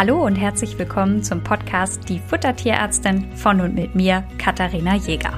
Hallo und herzlich willkommen zum Podcast Die Futtertierärztin von und mit mir, Katharina Jäger.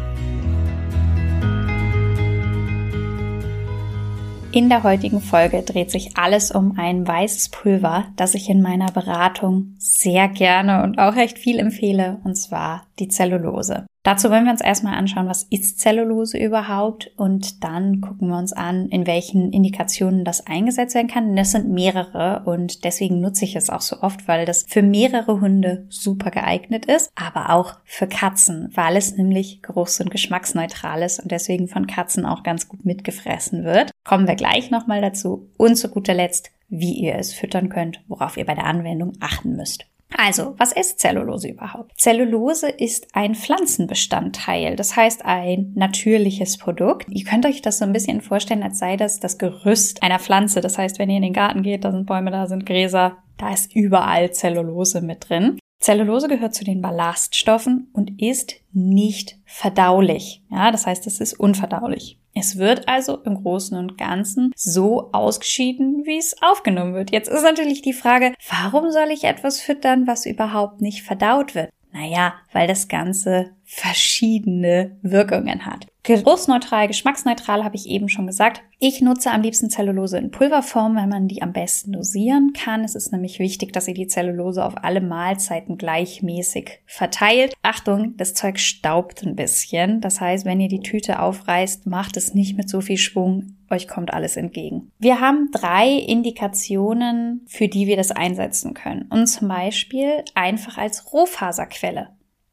In der heutigen Folge dreht sich alles um ein weißes Pulver, das ich in meiner Beratung sehr gerne und auch recht viel empfehle, und zwar die Zellulose. Dazu wollen wir uns erstmal anschauen, was ist Zellulose überhaupt und dann gucken wir uns an, in welchen Indikationen das eingesetzt werden kann. Das sind mehrere und deswegen nutze ich es auch so oft, weil das für mehrere Hunde super geeignet ist, aber auch für Katzen, weil es nämlich geruchs- und geschmacksneutral ist und deswegen von Katzen auch ganz gut mitgefressen wird. Kommen wir gleich nochmal dazu und zu guter Letzt, wie ihr es füttern könnt, worauf ihr bei der Anwendung achten müsst. Also, was ist Zellulose überhaupt? Zellulose ist ein Pflanzenbestandteil, das heißt ein natürliches Produkt. Ihr könnt euch das so ein bisschen vorstellen, als sei das das Gerüst einer Pflanze. Das heißt, wenn ihr in den Garten geht, da sind Bäume, da sind Gräser, da ist überall Zellulose mit drin. Zellulose gehört zu den Ballaststoffen und ist nicht verdaulich. Ja, das heißt, es ist unverdaulich. Es wird also im Großen und Ganzen so ausgeschieden, wie es aufgenommen wird. Jetzt ist natürlich die Frage, warum soll ich etwas füttern, was überhaupt nicht verdaut wird? Naja, weil das Ganze verschiedene Wirkungen hat. Geruchsneutral, geschmacksneutral habe ich eben schon gesagt. Ich nutze am liebsten Zellulose in Pulverform, weil man die am besten dosieren kann. Es ist nämlich wichtig, dass ihr die Zellulose auf alle Mahlzeiten gleichmäßig verteilt. Achtung, das Zeug staubt ein bisschen. Das heißt, wenn ihr die Tüte aufreißt, macht es nicht mit so viel Schwung. Euch kommt alles entgegen. Wir haben drei Indikationen, für die wir das einsetzen können. Und zum Beispiel einfach als Rohfaserquelle.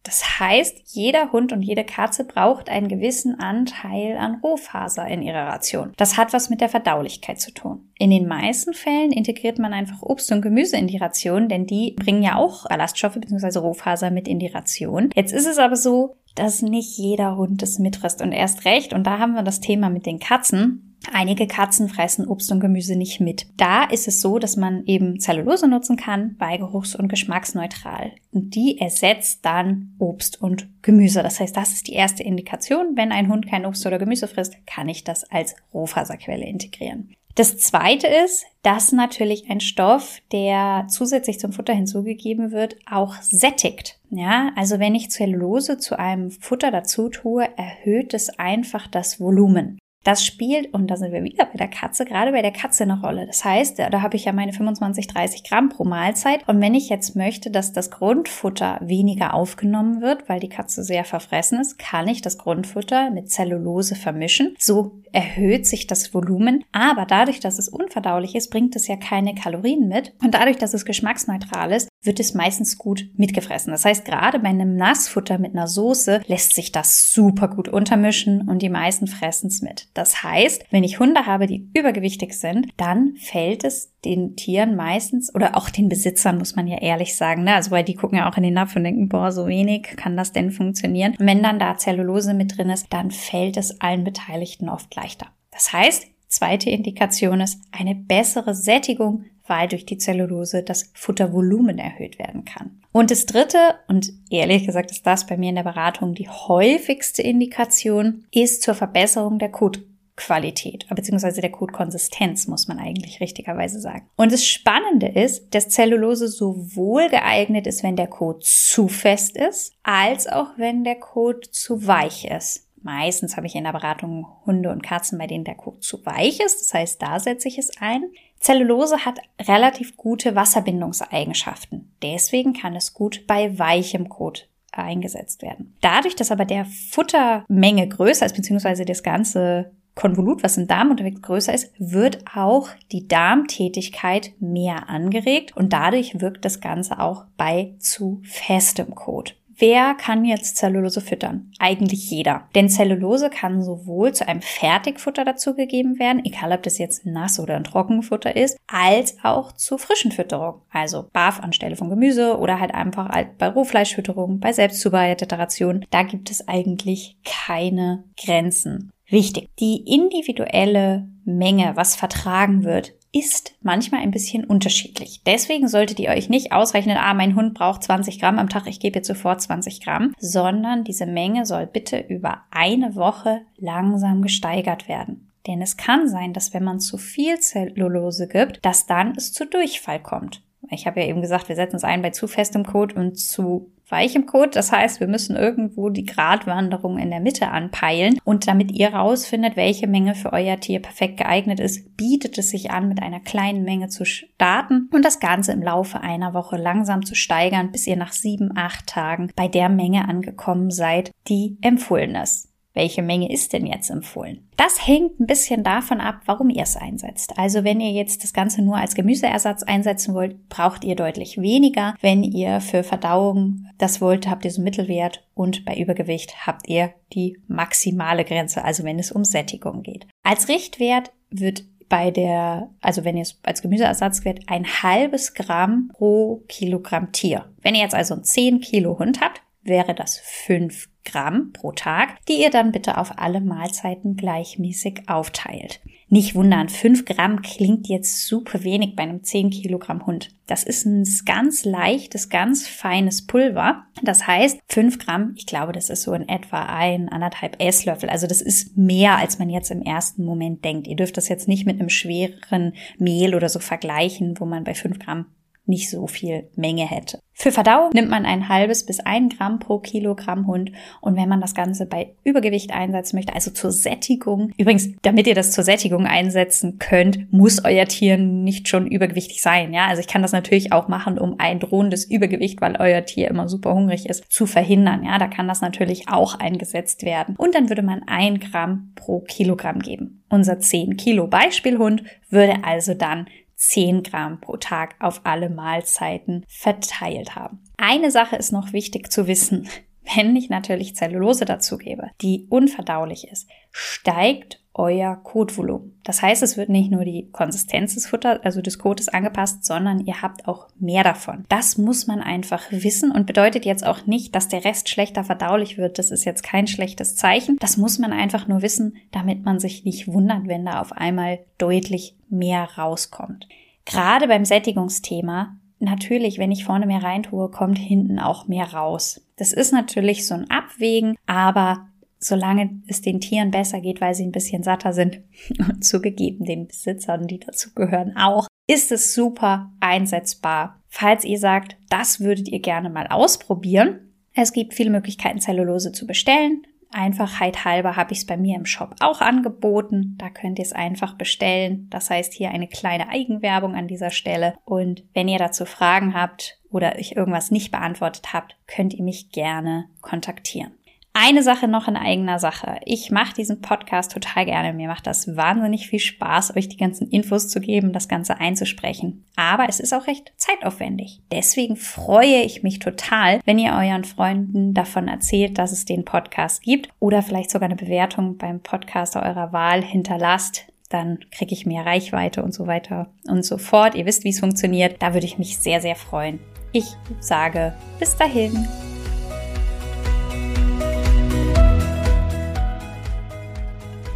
Das heißt, jeder Hund und jede Katze braucht einen gewissen Anteil an Rohfaser in ihrer Ration. Das hat was mit der Verdaulichkeit zu tun. In den meisten Fällen integriert man einfach Obst und Gemüse in die Ration, denn die bringen ja auch Ballaststoffe bzw. Rohfaser mit in die Ration. Jetzt ist es aber so, dass nicht jeder Hund es mitfrisst und erst recht, und da haben wir das Thema mit den Katzen, Einige Katzen fressen Obst und Gemüse nicht mit. Da ist es so, dass man eben Zellulose nutzen kann bei geruchs- und geschmacksneutral. Und die ersetzt dann Obst und Gemüse. Das heißt, das ist die erste Indikation. Wenn ein Hund kein Obst oder Gemüse frisst, kann ich das als Rohfaserquelle integrieren. Das zweite ist, dass natürlich ein Stoff, der zusätzlich zum Futter hinzugegeben wird, auch sättigt. Ja, also wenn ich Zellulose zu einem Futter dazu tue, erhöht es einfach das Volumen. Das spielt, und da sind wir wieder bei der Katze, gerade bei der Katze eine Rolle. Das heißt, da habe ich ja meine 25, 30 Gramm pro Mahlzeit. Und wenn ich jetzt möchte, dass das Grundfutter weniger aufgenommen wird, weil die Katze sehr verfressen ist, kann ich das Grundfutter mit Zellulose vermischen. So erhöht sich das Volumen. Aber dadurch, dass es unverdaulich ist, bringt es ja keine Kalorien mit. Und dadurch, dass es geschmacksneutral ist, wird es meistens gut mitgefressen. Das heißt, gerade bei einem Nassfutter mit einer Soße lässt sich das super gut untermischen und die meisten fressen es mit. Das heißt, wenn ich Hunde habe, die übergewichtig sind, dann fällt es den Tieren meistens oder auch den Besitzern, muss man ja ehrlich sagen, ne? also weil die gucken ja auch in den Napf und denken, boah, so wenig, kann das denn funktionieren? Und wenn dann da Zellulose mit drin ist, dann fällt es allen Beteiligten oft leichter. Das heißt, zweite Indikation ist eine bessere Sättigung weil durch die Zellulose das Futtervolumen erhöht werden kann. Und das dritte, und ehrlich gesagt ist das bei mir in der Beratung die häufigste Indikation, ist zur Verbesserung der Kotqualität, beziehungsweise der Kotkonsistenz, muss man eigentlich richtigerweise sagen. Und das Spannende ist, dass Zellulose sowohl geeignet ist, wenn der Kot zu fest ist, als auch wenn der Kot zu weich ist. Meistens habe ich in der Beratung Hunde und Katzen, bei denen der Kot zu weich ist. Das heißt, da setze ich es ein. Zellulose hat relativ gute Wasserbindungseigenschaften. Deswegen kann es gut bei weichem Kot eingesetzt werden. Dadurch, dass aber der Futtermenge größer ist, beziehungsweise das ganze Konvolut, was im Darm unterwegs größer ist, wird auch die Darmtätigkeit mehr angeregt und dadurch wirkt das Ganze auch bei zu festem Kot. Wer kann jetzt Zellulose füttern? Eigentlich jeder. Denn Zellulose kann sowohl zu einem Fertigfutter dazugegeben werden, egal ob das jetzt nass oder ein Trockenfutter ist, als auch zu frischen Fütterung. Also Barf anstelle von Gemüse oder halt einfach bei Rohfleischfütterung, bei selbstzubereiteter Ration. Da gibt es eigentlich keine Grenzen. Wichtig. Die individuelle Menge, was vertragen wird, ist manchmal ein bisschen unterschiedlich. Deswegen solltet ihr euch nicht ausrechnen, ah, mein Hund braucht 20 Gramm am Tag, ich gebe jetzt sofort 20 Gramm, sondern diese Menge soll bitte über eine Woche langsam gesteigert werden. Denn es kann sein, dass wenn man zu viel Zellulose gibt, dass dann es zu Durchfall kommt. Ich habe ja eben gesagt, wir setzen es ein bei zu festem Kot und zu weichem Kot. Das heißt, wir müssen irgendwo die Gratwanderung in der Mitte anpeilen. Und damit ihr rausfindet, welche Menge für euer Tier perfekt geeignet ist, bietet es sich an, mit einer kleinen Menge zu starten und das Ganze im Laufe einer Woche langsam zu steigern, bis ihr nach sieben, acht Tagen bei der Menge angekommen seid, die empfohlen ist. Welche Menge ist denn jetzt empfohlen? Das hängt ein bisschen davon ab, warum ihr es einsetzt. Also wenn ihr jetzt das Ganze nur als Gemüseersatz einsetzen wollt, braucht ihr deutlich weniger. Wenn ihr für Verdauung das wollt, habt ihr so Mittelwert und bei Übergewicht habt ihr die maximale Grenze, also wenn es um Sättigung geht. Als Richtwert wird bei der, also wenn ihr es als Gemüseersatz quält, ein halbes Gramm pro Kilogramm Tier. Wenn ihr jetzt also einen 10 Kilo Hund habt, wäre das 5 Gramm pro Tag, die ihr dann bitte auf alle Mahlzeiten gleichmäßig aufteilt. Nicht wundern, 5 Gramm klingt jetzt super wenig bei einem 10 Kilogramm Hund. Das ist ein ganz leichtes, ganz feines Pulver. Das heißt, 5 Gramm, ich glaube, das ist so in etwa ein, anderthalb Esslöffel. Also das ist mehr, als man jetzt im ersten Moment denkt. Ihr dürft das jetzt nicht mit einem schwereren Mehl oder so vergleichen, wo man bei 5 Gramm nicht so viel Menge hätte. Für Verdauung nimmt man ein halbes bis ein Gramm pro Kilogramm Hund. Und wenn man das Ganze bei Übergewicht einsetzen möchte, also zur Sättigung, übrigens, damit ihr das zur Sättigung einsetzen könnt, muss euer Tier nicht schon übergewichtig sein. Ja, also ich kann das natürlich auch machen, um ein drohendes Übergewicht, weil euer Tier immer super hungrig ist, zu verhindern. Ja, da kann das natürlich auch eingesetzt werden. Und dann würde man ein Gramm pro Kilogramm geben. Unser 10 Kilo Beispielhund würde also dann 10 Gramm pro Tag auf alle Mahlzeiten verteilt haben. Eine Sache ist noch wichtig zu wissen. Wenn ich natürlich Zellulose dazugebe, die unverdaulich ist, steigt euer Kotvolumen. Das heißt, es wird nicht nur die Konsistenz des Futters, also des Kotes angepasst, sondern ihr habt auch mehr davon. Das muss man einfach wissen und bedeutet jetzt auch nicht, dass der Rest schlechter verdaulich wird. Das ist jetzt kein schlechtes Zeichen. Das muss man einfach nur wissen, damit man sich nicht wundert, wenn da auf einmal deutlich mehr rauskommt. Gerade beim Sättigungsthema natürlich, wenn ich vorne mehr reintue, kommt hinten auch mehr raus. Das ist natürlich so ein Abwägen, aber solange es den Tieren besser geht, weil sie ein bisschen satter sind und zugegeben den Besitzern, die dazu gehören, auch, ist es super einsetzbar. Falls ihr sagt, das würdet ihr gerne mal ausprobieren, es gibt viele Möglichkeiten, Zellulose zu bestellen. Einfachheit halber habe ich es bei mir im Shop auch angeboten. Da könnt ihr es einfach bestellen. Das heißt hier eine kleine Eigenwerbung an dieser Stelle. Und wenn ihr dazu Fragen habt oder ich irgendwas nicht beantwortet habt, könnt ihr mich gerne kontaktieren. Eine Sache noch in eigener Sache. Ich mache diesen Podcast total gerne. Mir macht das wahnsinnig viel Spaß, euch die ganzen Infos zu geben, das Ganze einzusprechen. Aber es ist auch recht zeitaufwendig. Deswegen freue ich mich total, wenn ihr euren Freunden davon erzählt, dass es den Podcast gibt oder vielleicht sogar eine Bewertung beim Podcaster eurer Wahl hinterlasst dann kriege ich mehr Reichweite und so weiter und so fort. Ihr wisst, wie es funktioniert. Da würde ich mich sehr, sehr freuen. Ich sage bis dahin.